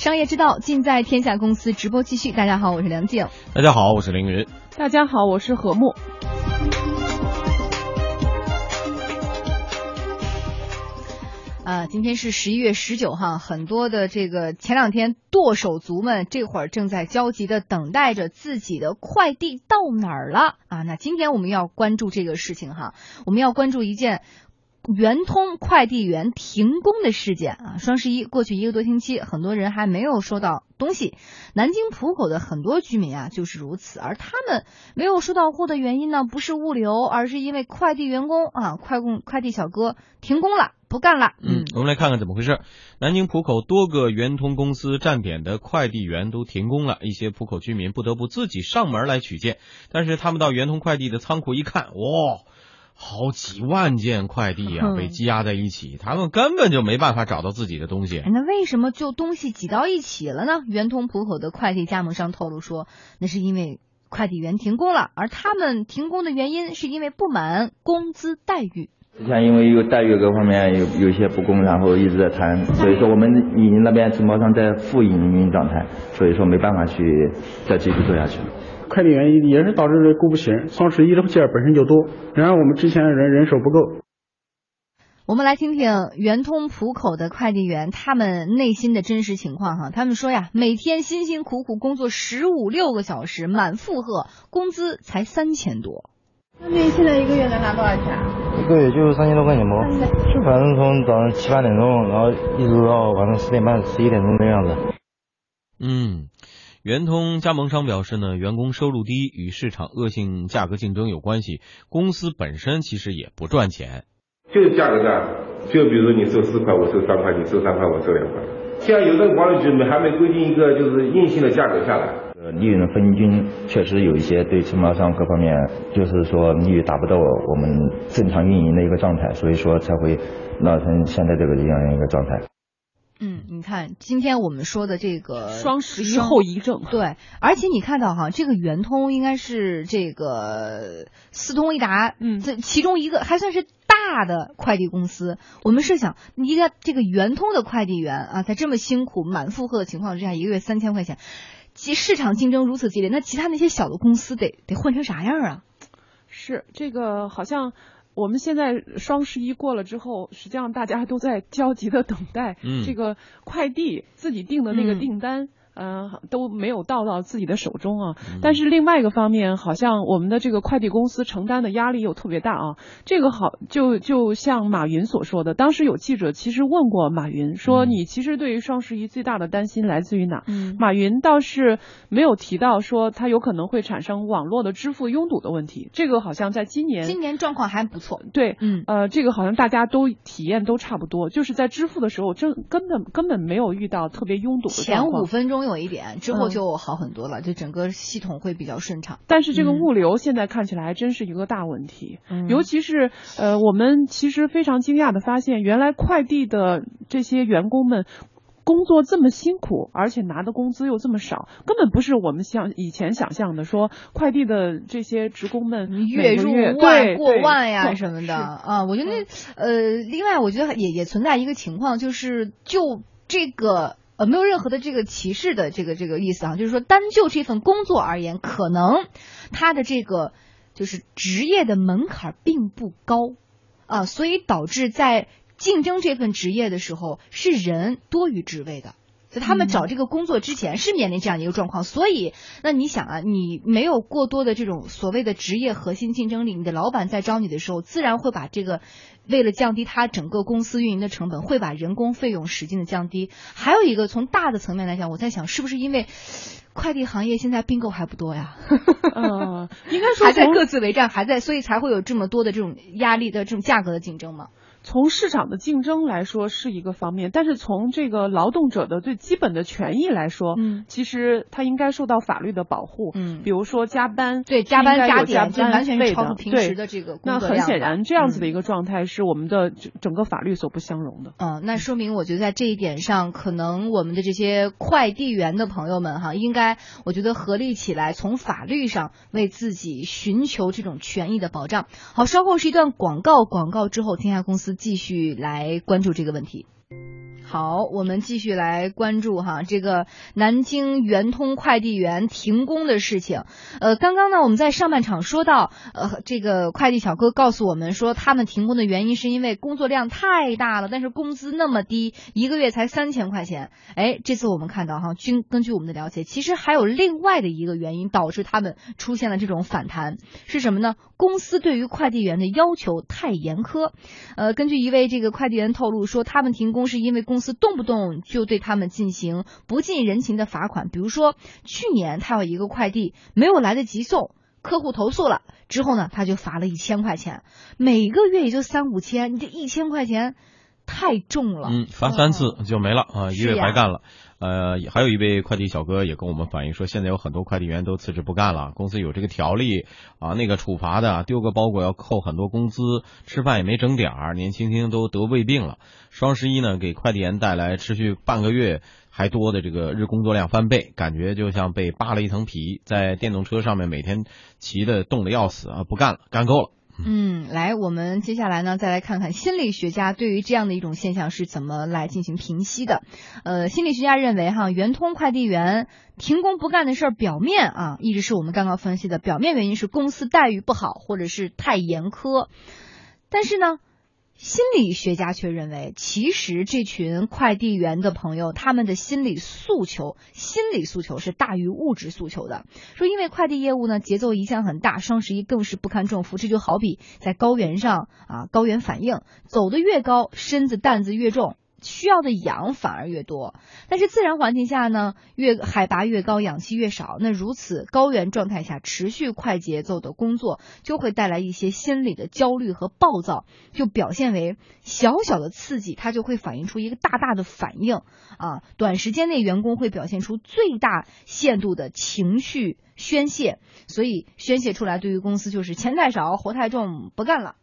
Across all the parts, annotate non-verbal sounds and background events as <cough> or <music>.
商业之道尽在天下公司直播继续。大家好，我是梁静。大家好，我是凌云。大家好，我是何木。啊，今天是十一月十九号，很多的这个前两天剁手族们这会儿正在焦急的等待着自己的快递到哪儿了啊？那今天我们要关注这个事情哈，我们要关注一件。圆通快递员停工的事件啊，双十一过去一个多星期，很多人还没有收到东西。南京浦口的很多居民啊就是如此，而他们没有收到货的原因呢，不是物流，而是因为快递员工啊，快工快递小哥停工了，不干了。嗯，我们来看看怎么回事。南京浦口多个圆通公司站点的快递员都停工了，一些浦口居民不得不自己上门来取件。但是他们到圆通快递的仓库一看，哇！好几万件快递啊，被积压在一起，他们根本就没办法找到自己的东西。那为什么就东西挤到一起了呢？圆通浦口的快递加盟商透露说，那是因为快递员停工了，而他们停工的原因是因为不满工资待遇。之前因为有待遇各方面有有些不公，然后一直在谈，所以说我们已经那边承包商在负运营状态，所以说没办法去再继续做下去。快递员也是导致这雇不起人，双十一的件本身就多，然而我们之前的人人手不够。我们来听听圆通浦口的快递员他们内心的真实情况哈，他们说呀，每天辛辛苦苦工作十五六个小时，满负荷，工资才三千多。那您现在一个月能拿多少钱？一个月就三千多块钱吧。就？反正从早上七八点钟，然后一直到晚上十点半、十一点钟的样子。嗯。圆通加盟商表示呢，员工收入低与市场恶性价格竞争有关系，公司本身其实也不赚钱，就是价格战，就比如说你收四块，我收三块，你收三块，我收两块。现在邮政管理局没还没规定一个就是硬性的价格下来，呃，利润分均确实有一些对承包商各方面，就是说利润达不到我们正常运营的一个状态，所以说才会闹成现在这个这样一个状态。嗯，你看，今天我们说的这个双十一后遗症，对，而且你看到哈，这个圆通应该是这个四通一达，嗯，这其中一个还算是大的快递公司。我们设想，一个这个圆通的快递员啊，在这么辛苦、满负荷的情况之下，一个月三千块钱，其市场竞争如此激烈，那其他那些小的公司得得混成啥样啊？是这个好像。我们现在双十一过了之后，实际上大家都在焦急的等待这个快递自己订的那个订单。嗯，都没有到到自己的手中啊。但是另外一个方面，好像我们的这个快递公司承担的压力又特别大啊。这个好，就就像马云所说的，当时有记者其实问过马云，说你其实对于双十一最大的担心来自于哪？马云倒是没有提到说他有可能会产生网络的支付拥堵的问题。这个好像在今年，今年状况还不错。对，嗯，呃，这个好像大家都体验都差不多，就是在支付的时候，真根本根本没有遇到特别拥堵的前五分钟。有一点之后就好很多了，就整个系统会比较顺畅。但是这个物流现在看起来还真是一个大问题，尤其是呃，我们其实非常惊讶的发现，原来快递的这些员工们工作这么辛苦，而且拿的工资又这么少，根本不是我们想以前想象的，说快递的这些职工们月入万过万呀什么的啊。我觉得呃，另外我觉得也也存在一个情况，就是就这个。呃，没有任何的这个歧视的这个这个意思啊，就是说单就这份工作而言，可能他的这个就是职业的门槛并不高啊，所以导致在竞争这份职业的时候是人多于职位的，在他们找这个工作之前是面临这样一个状况，所以那你想啊，你没有过多的这种所谓的职业核心竞争力，你的老板在招你的时候，自然会把这个。为了降低他整个公司运营的成本，会把人工费用使劲的降低。还有一个从大的层面来讲，我在想是不是因为快递行业现在并购还不多呀？<laughs> 嗯，应该说还在各自为战，还在，所以才会有这么多的这种压力的这种价格的竞争嘛。从市场的竞争来说是一个方面，但是从这个劳动者的最基本的权益来说，嗯，其实他应该受到法律的保护，嗯，比如说加班，对，加班加点，就完全超出平时的这个那很显然，这样子的一个状态是我们的整个法律所不相容的。嗯，那说明我觉得在这一点上，可能我们的这些快递员的朋友们哈，应该我觉得合力起来，从法律上为自己寻求这种权益的保障。好，稍后是一段广告，广告之后，天下公司。继续来关注这个问题。好，我们继续来关注哈这个南京圆通快递员停工的事情。呃，刚刚呢我们在上半场说到，呃，这个快递小哥告诉我们说，他们停工的原因是因为工作量太大了，但是工资那么低，一个月才三千块钱。哎，这次我们看到哈，均根据我们的了解，其实还有另外的一个原因导致他们出现了这种反弹，是什么呢？公司对于快递员的要求太严苛。呃，根据一位这个快递员透露说，他们停工是因为公司动不动就对他们进行不近人情的罚款，比如说去年他有一个快递没有来得及送，客户投诉了之后呢，他就罚了一千块钱，每个月也就三五千，你这一千块钱太重了。嗯，罚三次就没了啊，一月白干了。呃，还有一位快递小哥也跟我们反映说，现在有很多快递员都辞职不干了，公司有这个条例啊，那个处罚的，丢个包裹要扣很多工资，吃饭也没整点儿，年轻轻都得胃病了。双十一呢，给快递员带来持续半个月还多的这个日工作量翻倍，感觉就像被扒了一层皮，在电动车上面每天骑的冻得要死啊，不干了，干够了。嗯，来，我们接下来呢，再来看看心理学家对于这样的一种现象是怎么来进行评析的。呃，心理学家认为，哈，圆通快递员停工不干的事儿，表面啊，一直是我们刚刚分析的表面原因是公司待遇不好，或者是太严苛，但是呢。心理学家却认为，其实这群快递员的朋友，他们的心理诉求，心理诉求是大于物质诉求的。说因为快递业务呢，节奏一向很大，双十一更是不堪重负。这就好比在高原上啊，高原反应，走得越高，身子担子越重。需要的氧反而越多，但是自然环境下呢，越海拔越高，氧气越少。那如此高原状态下持续快节奏的工作，就会带来一些心理的焦虑和暴躁，就表现为小小的刺激，它就会反映出一个大大的反应啊。短时间内，员工会表现出最大限度的情绪宣泄，所以宣泄出来对于公司就是钱太少，活太重，不干了。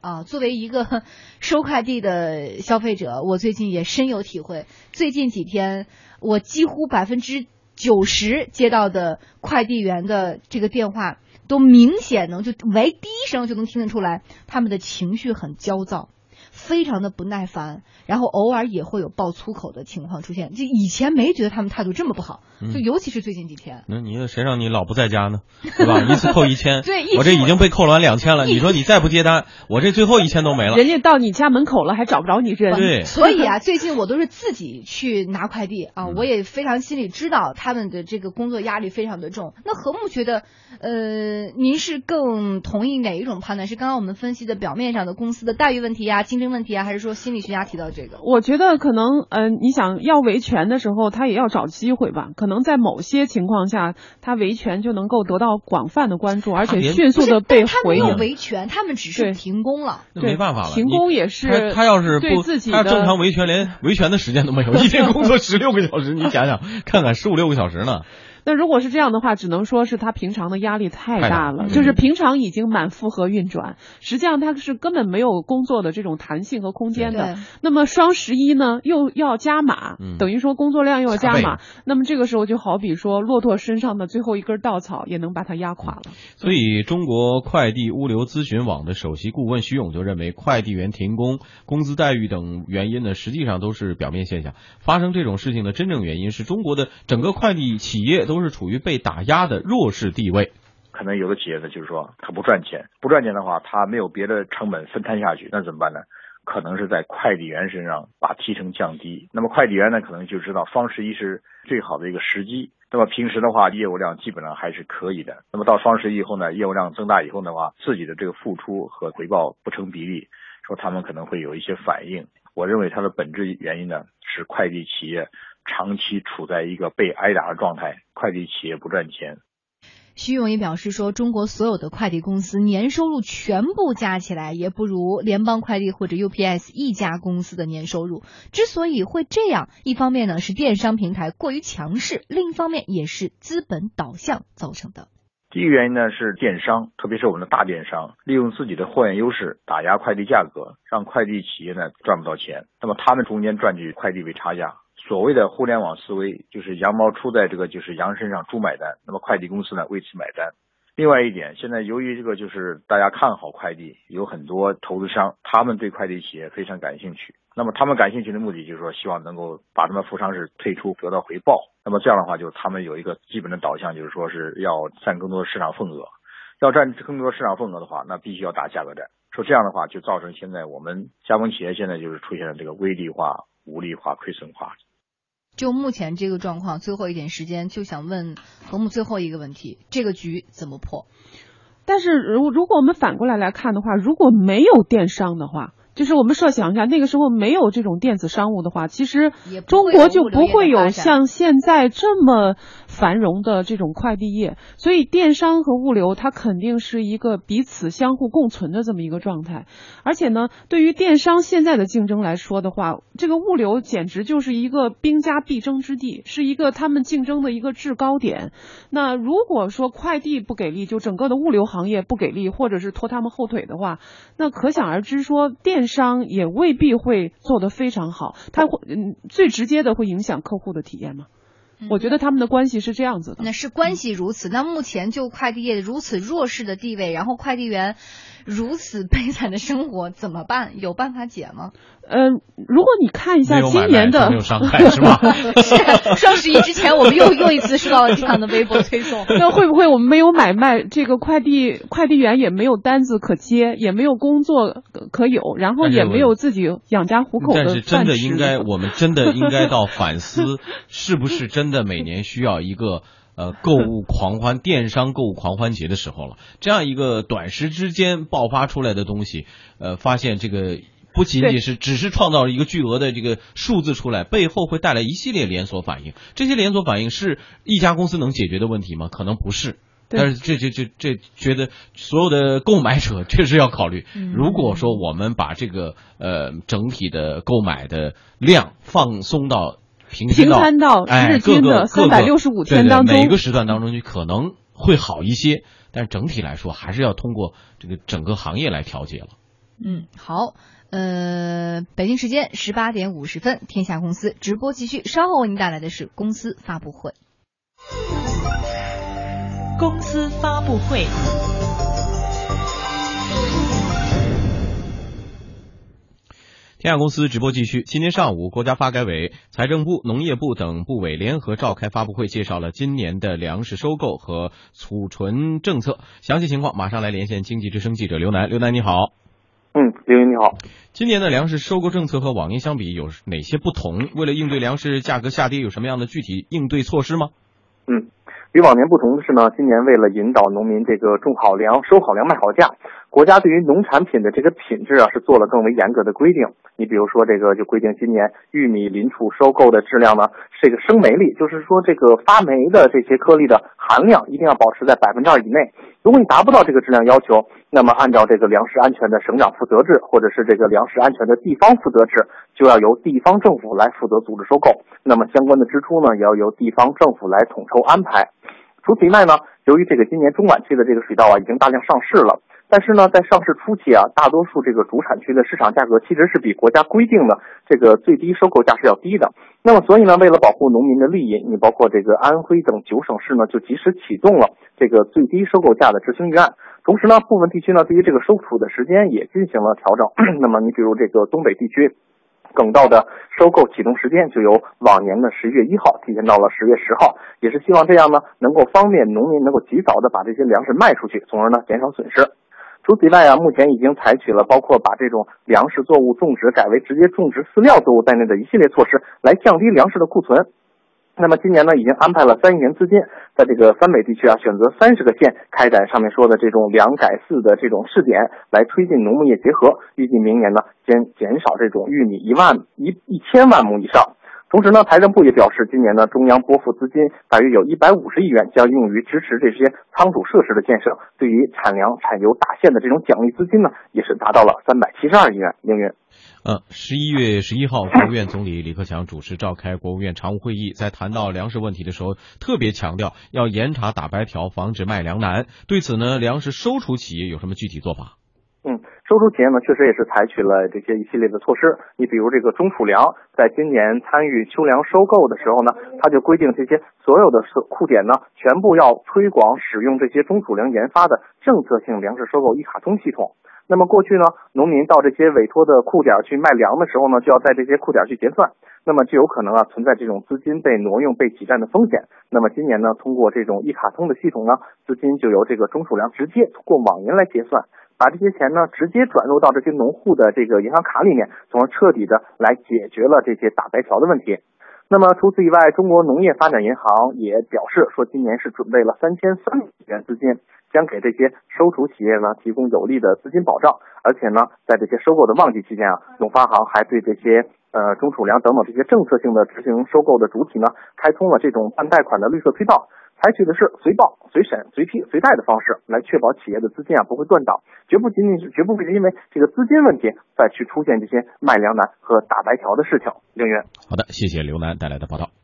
啊，作为一个收快递的消费者，我最近也深有体会。最近几天，我几乎百分之九十接到的快递员的这个电话，都明显能就喂第一声就能听得出来，他们的情绪很焦躁。非常的不耐烦，然后偶尔也会有爆粗口的情况出现。就以前没觉得他们态度这么不好，就尤其是最近几天。那你谁让你老不在家呢？对吧？一次扣一千，<laughs> 对，我这已经被扣了完两千了。你说你再不接单，我这最后一千都没了。人家到你家门口了，还找不着你这。对。<laughs> 所以啊，最近我都是自己去拿快递啊，我也非常心里知道他们的这个工作压力非常的重。那何木觉得，呃，您是更同意哪一种判断？是刚刚我们分析的表面上的公司的待遇问题啊，竞争问？题啊，还是说心理学家提到这个？我觉得可能，嗯，你想要维权的时候，他也要找机会吧。可能在某些情况下，他维权就能够得到广泛的关注，而且迅速的被回应。维权，他们只是停工了，那没办法了。停工也是他要是不自己他正常维权，连维权的时间都没有，<laughs> 一天工作十六个小时，你想想看看，十五六个小时呢。那如果是这样的话，只能说是他平常的压力太大了，就是平常已经满负荷运转，实际上他是根本没有工作的这种弹性和空间的。那么双十一呢，又要加码，等于说工作量又要加码，那么这个时候就好比说骆驼身上的最后一根稻草也能把它压垮了。所以中国快递物流咨询网的首席顾问徐勇就认为，快递员停工、工资待遇等原因呢，实际上都是表面现象。发生这种事情的真正原因是中国的整个快递企业都。都是处于被打压的弱势地位，可能有的企业呢，就是说他不赚钱，不赚钱的话，他没有别的成本分摊下去，那怎么办呢？可能是在快递员身上把提成降低。那么快递员呢，可能就知道双十一是最好的一个时机。那么平时的话，业务量基本上还是可以的。那么到双十一以后呢，业务量增大以后的话，自己的这个付出和回报不成比例，说他们可能会有一些反应。我认为它的本质原因呢，是快递企业。长期处在一个被挨打的状态，快递企业不赚钱。徐勇也表示说，中国所有的快递公司年收入全部加起来，也不如联邦快递或者 UPS 一家公司的年收入。之所以会这样，一方面呢是电商平台过于强势，另一方面也是资本导向造成的。第一个原因呢是电商，特别是我们的大电商，利用自己的货源优势打压快递价格，让快递企业呢赚不到钱。那么他们中间赚取快递费差价。所谓的互联网思维，就是羊毛出在这个就是羊身上，猪买单。那么快递公司呢为此买单。另外一点，现在由于这个就是大家看好快递，有很多投资商他们对快递企业非常感兴趣。那么他们感兴趣的目的就是说，希望能够把他们服务商是退出得到回报。那么这样的话，就他们有一个基本的导向，就是说是要占更多的市场份额。要占更多市场份额的话，那必须要打价格战。说这样的话，就造成现在我们加盟企业现在就是出现了这个微利化、无利化、亏损化。就目前这个状况，最后一点时间，就想问何木最后一个问题：这个局怎么破？但是如如果我们反过来来看的话，如果没有电商的话。就是我们设想一下，那个时候没有这种电子商务的话，其实中国就不会有像现在这么繁荣的这种快递业。所以电商和物流它肯定是一个彼此相互共存的这么一个状态。而且呢，对于电商现在的竞争来说的话，这个物流简直就是一个兵家必争之地，是一个他们竞争的一个制高点。那如果说快递不给力，就整个的物流行业不给力，或者是拖他们后腿的话，那可想而知说电。商也未必会做得非常好，它会嗯最直接的会影响客户的体验吗？我觉得他们的关系是这样子的。那是关系如此，那目前就快递业如此弱势的地位，然后快递员如此悲惨的生活怎么办？有办法解吗？嗯，如果你看一下今年的，没有伤害是吧？<laughs> 是双十一之前，我们又又一次收到了这样的微博推送。<laughs> 那会不会我们没有买卖？这个快递快递员也没有单子可接，也没有工作可有，然后也没有自己养家糊口的但是真的 <laughs> 应该，我们真的应该到反思，是不是真的每年需要一个呃购物狂欢、电商购物狂欢节的时候了？<laughs> 这样一个短时之间爆发出来的东西，呃，发现这个。不仅仅是只是创造了一个巨额的这个数字出来，背后会带来一系列连锁反应。这些连锁反应是一家公司能解决的问题吗？可能不是。但是这这这这觉得所有的购买者确实要考虑。如果说我们把这个呃整体的购买的量放松到平平摊到日均的三百六十五天当中，每个时段当中去可能会好一些。但是整体来说，还是要通过这个整个行业来调节了。嗯，好。呃，北京时间十八点五十分，天下公司直播继续。稍后为您带来的是公司发布会。公司发布会。天下公司直播继续。今天上午，国家发改委、财政部、农业部等部委联合召开发布会，介绍了今年的粮食收购和储存政策。详细情况，马上来连线经济之声记者刘楠。刘楠，你好。嗯，刘云你好。今年的粮食收购政策和往年相比有哪些不同？为了应对粮食价格下跌，有什么样的具体应对措施吗？嗯，与往年不同的是呢，今年为了引导农民这个种好粮、收好粮、卖好价，国家对于农产品的这个品质啊是做了更为严格的规定。你比如说这个就规定今年玉米临储收购的质量呢 <laughs> 是一个生霉粒，就是说这个发霉的这些颗粒的含量一定要保持在百分之二以内。如果你达不到这个质量要求，那么按照这个粮食安全的省长负责制，或者是这个粮食安全的地方负责制，就要由地方政府来负责组织收购。那么相关的支出呢，也要由地方政府来统筹安排。除此以外呢，由于这个今年中晚期的这个水稻啊已经大量上市了。但是呢，在上市初期啊，大多数这个主产区的市场价格其实是比国家规定的这个最低收购价是要低的。那么，所以呢，为了保护农民的利益，你包括这个安徽等九省市呢，就及时启动了这个最低收购价的执行预案。同时呢，部分地区呢，对于这个收储的时间也进行了调整。<clears throat> 那么，你比如这个东北地区。粳稻的收购启动时间就由往年的十一月一号提前到了十月十号，也是希望这样呢，能够方便农民能够及早的把这些粮食卖出去，从而呢减少损失。除此以外啊，目前已经采取了包括把这种粮食作物种植改为直接种植饲料作物在内的一系列措施，来降低粮食的库存。那么今年呢，已经安排了三亿元资金，在这个三北地区啊，选择三十个县开展上面说的这种两改四的这种试点，来推进农牧业结合。预计明年呢，将减少这种玉米一万一一千万亩以上。同时呢，财政部也表示，今年呢，中央拨付资金大约有一百五十亿元，将用于支持这些仓储设施的建设。对于产粮产油大县的这种奖励资金呢，也是达到了三百七十二亿元。凌云。呃，十一月十一号，国务院总理李克强主持召开国务院常务会议，在谈到粮食问题的时候，特别强调要严查打白条，防止卖粮难。对此呢，粮食收储企业有什么具体做法？嗯，收储企业呢，确实也是采取了这些一系列的措施。你比如这个中储粮，在今年参与秋粮收购的时候呢，它就规定这些所有的库点呢，全部要推广使用这些中储粮研发的政策性粮食收购一卡通系统。那么过去呢，农民到这些委托的库点去卖粮的时候呢，就要在这些库点去结算，那么就有可能啊存在这种资金被挪用、被挤占的风险。那么今年呢，通过这种一卡通的系统呢，资金就由这个中储粮直接通过网银来结算。把这些钱呢直接转入到这些农户的这个银行卡里面，从而彻底的来解决了这些打白条的问题。那么除此以外，中国农业发展银行也表示说，今年是准备了三千三百亿元资金，将给这些收储企业呢提供有力的资金保障。而且呢，在这些收购的旺季期间啊，农发行还对这些呃中储粮等等这些政策性的执行收购的主体呢，开通了这种办贷款的绿色通道。采取的是随报、随审、随批、随贷的方式，来确保企业的资金啊不会断档，绝不仅仅是绝不会因为这个资金问题再去出现这些卖粮难和打白条的事情。凌云，好的，谢谢刘楠带来的报道。